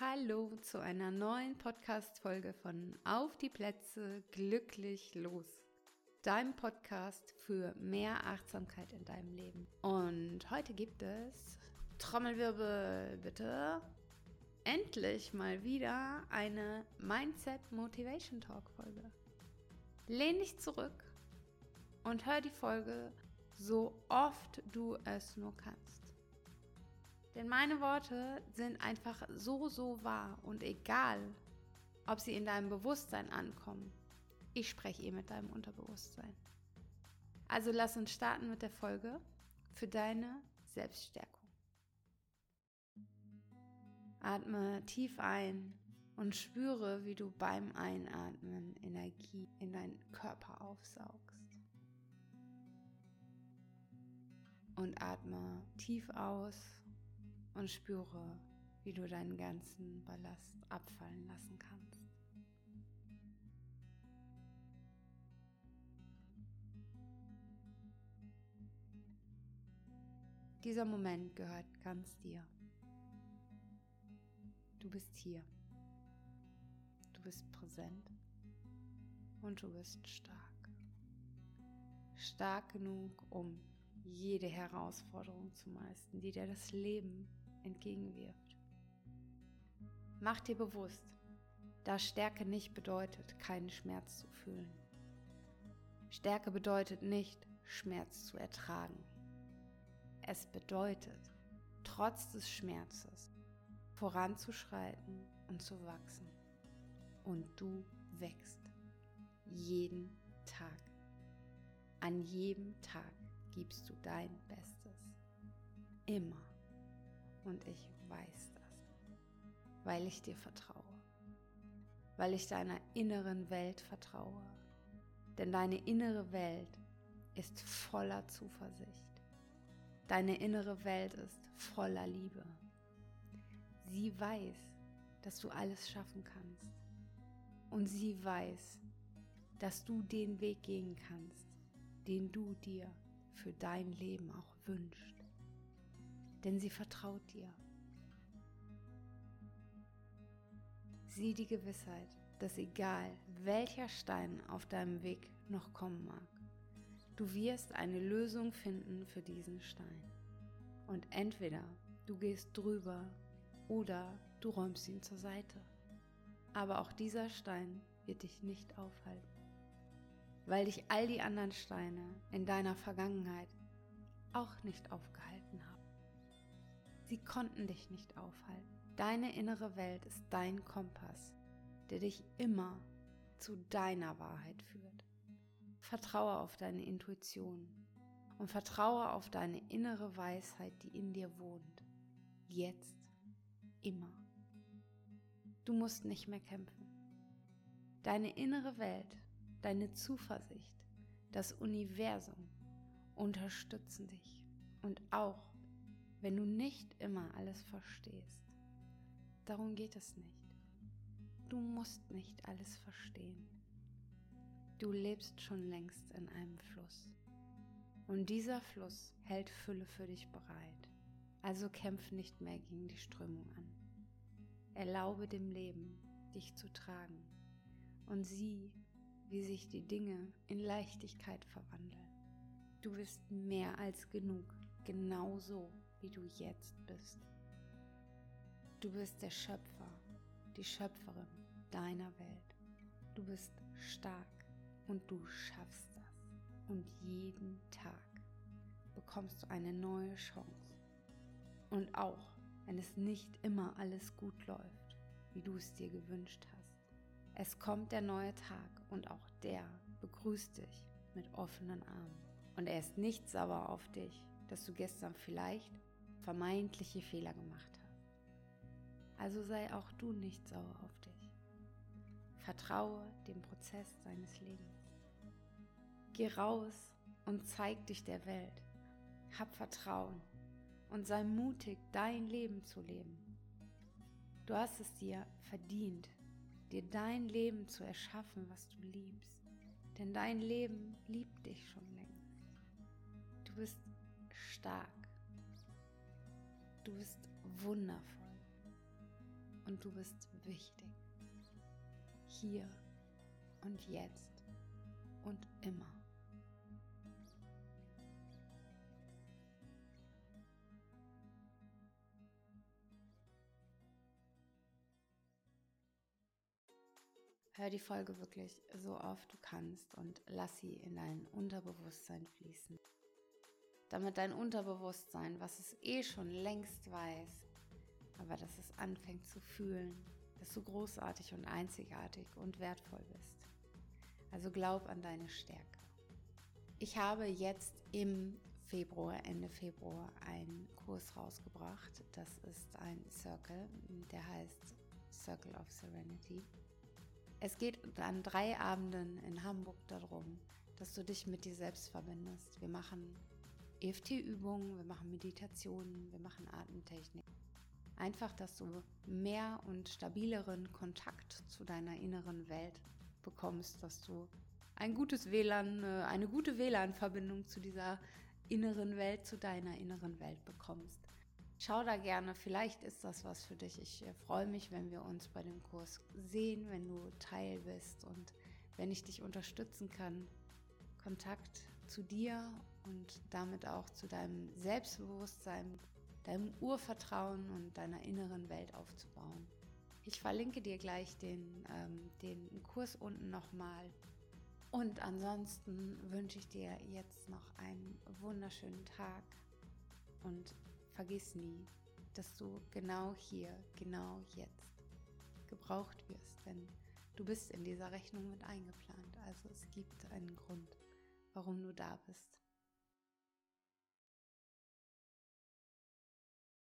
Hallo zu einer neuen Podcast-Folge von Auf die Plätze glücklich los. Deinem Podcast für mehr Achtsamkeit in deinem Leben. Und heute gibt es Trommelwirbel bitte endlich mal wieder eine Mindset Motivation Talk Folge. Lehn dich zurück und hör die Folge so oft du es nur kannst. Denn meine Worte sind einfach so, so wahr und egal, ob sie in deinem Bewusstsein ankommen, ich spreche eh mit deinem Unterbewusstsein. Also lass uns starten mit der Folge für deine Selbststärkung. Atme tief ein und spüre, wie du beim Einatmen Energie in deinen Körper aufsaugst. Und atme tief aus und spüre, wie du deinen ganzen Ballast abfallen lassen kannst. Dieser Moment gehört ganz dir. Du bist hier. Du bist präsent und du bist stark. Stark genug, um jede Herausforderung zu meistern, die dir das Leben entgegenwirft. Mach dir bewusst, dass Stärke nicht bedeutet, keinen Schmerz zu fühlen. Stärke bedeutet nicht, Schmerz zu ertragen. Es bedeutet, trotz des Schmerzes voranzuschreiten und zu wachsen. Und du wächst. Jeden Tag. An jedem Tag gibst du dein Bestes. Immer. Und ich weiß das, weil ich dir vertraue, weil ich deiner inneren Welt vertraue. Denn deine innere Welt ist voller Zuversicht. Deine innere Welt ist voller Liebe. Sie weiß, dass du alles schaffen kannst. Und sie weiß, dass du den Weg gehen kannst, den du dir für dein Leben auch wünschst denn sie vertraut dir. Sieh die Gewissheit, dass egal welcher Stein auf deinem Weg noch kommen mag, du wirst eine Lösung finden für diesen Stein. Und entweder du gehst drüber oder du räumst ihn zur Seite. Aber auch dieser Stein wird dich nicht aufhalten, weil dich all die anderen Steine in deiner Vergangenheit auch nicht aufgehalten haben. Sie konnten dich nicht aufhalten. Deine innere Welt ist dein Kompass, der dich immer zu deiner Wahrheit führt. Vertraue auf deine Intuition und vertraue auf deine innere Weisheit, die in dir wohnt. Jetzt, immer. Du musst nicht mehr kämpfen. Deine innere Welt, deine Zuversicht, das Universum unterstützen dich und auch wenn du nicht immer alles verstehst. Darum geht es nicht. Du musst nicht alles verstehen. Du lebst schon längst in einem Fluss. Und dieser Fluss hält Fülle für dich bereit. Also kämpf nicht mehr gegen die Strömung an. Erlaube dem Leben, dich zu tragen. Und sieh, wie sich die Dinge in Leichtigkeit verwandeln. Du bist mehr als genug, genauso wie du jetzt bist. Du bist der Schöpfer, die Schöpferin deiner Welt. Du bist stark und du schaffst das. Und jeden Tag bekommst du eine neue Chance. Und auch wenn es nicht immer alles gut läuft, wie du es dir gewünscht hast. Es kommt der neue Tag und auch der begrüßt dich mit offenen Armen. Und er ist nicht sauer auf dich, dass du gestern vielleicht vermeintliche Fehler gemacht hast. Also sei auch du nicht sauer auf dich. Vertraue dem Prozess deines Lebens. Geh raus und zeig dich der Welt. Hab Vertrauen und sei mutig, dein Leben zu leben. Du hast es dir verdient, dir dein Leben zu erschaffen, was du liebst. Denn dein Leben liebt dich schon längst. Du bist stark. Du bist wundervoll. und du bist wichtig. Hier und jetzt und immer. Hör die Folge wirklich so oft du kannst und lass sie in dein Unterbewusstsein fließen. Damit dein Unterbewusstsein, was es eh schon längst weiß, aber dass es anfängt zu fühlen, dass du großartig und einzigartig und wertvoll bist. Also glaub an deine Stärke. Ich habe jetzt im Februar, Ende Februar, einen Kurs rausgebracht. Das ist ein Circle, der heißt Circle of Serenity. Es geht an drei Abenden in Hamburg darum, dass du dich mit dir selbst verbindest. Wir machen EFT-Übungen, wir machen Meditationen, wir machen Atemtechnik. Einfach, dass du mehr und stabileren Kontakt zu deiner inneren Welt bekommst, dass du ein gutes WLAN, äh, eine gute WLAN-Verbindung zu dieser inneren Welt, zu deiner inneren Welt bekommst. Schau da gerne, vielleicht ist das was für dich. Ich äh, freue mich, wenn wir uns bei dem Kurs sehen, wenn du Teil bist und wenn ich dich unterstützen kann, Kontakt zu dir und damit auch zu deinem Selbstbewusstsein, deinem Urvertrauen und deiner inneren Welt aufzubauen. Ich verlinke dir gleich den, ähm, den Kurs unten nochmal. Und ansonsten wünsche ich dir jetzt noch einen wunderschönen Tag und vergiss nie, dass du genau hier, genau jetzt gebraucht wirst, denn du bist in dieser Rechnung mit eingeplant. Also es gibt einen Grund, warum du da bist.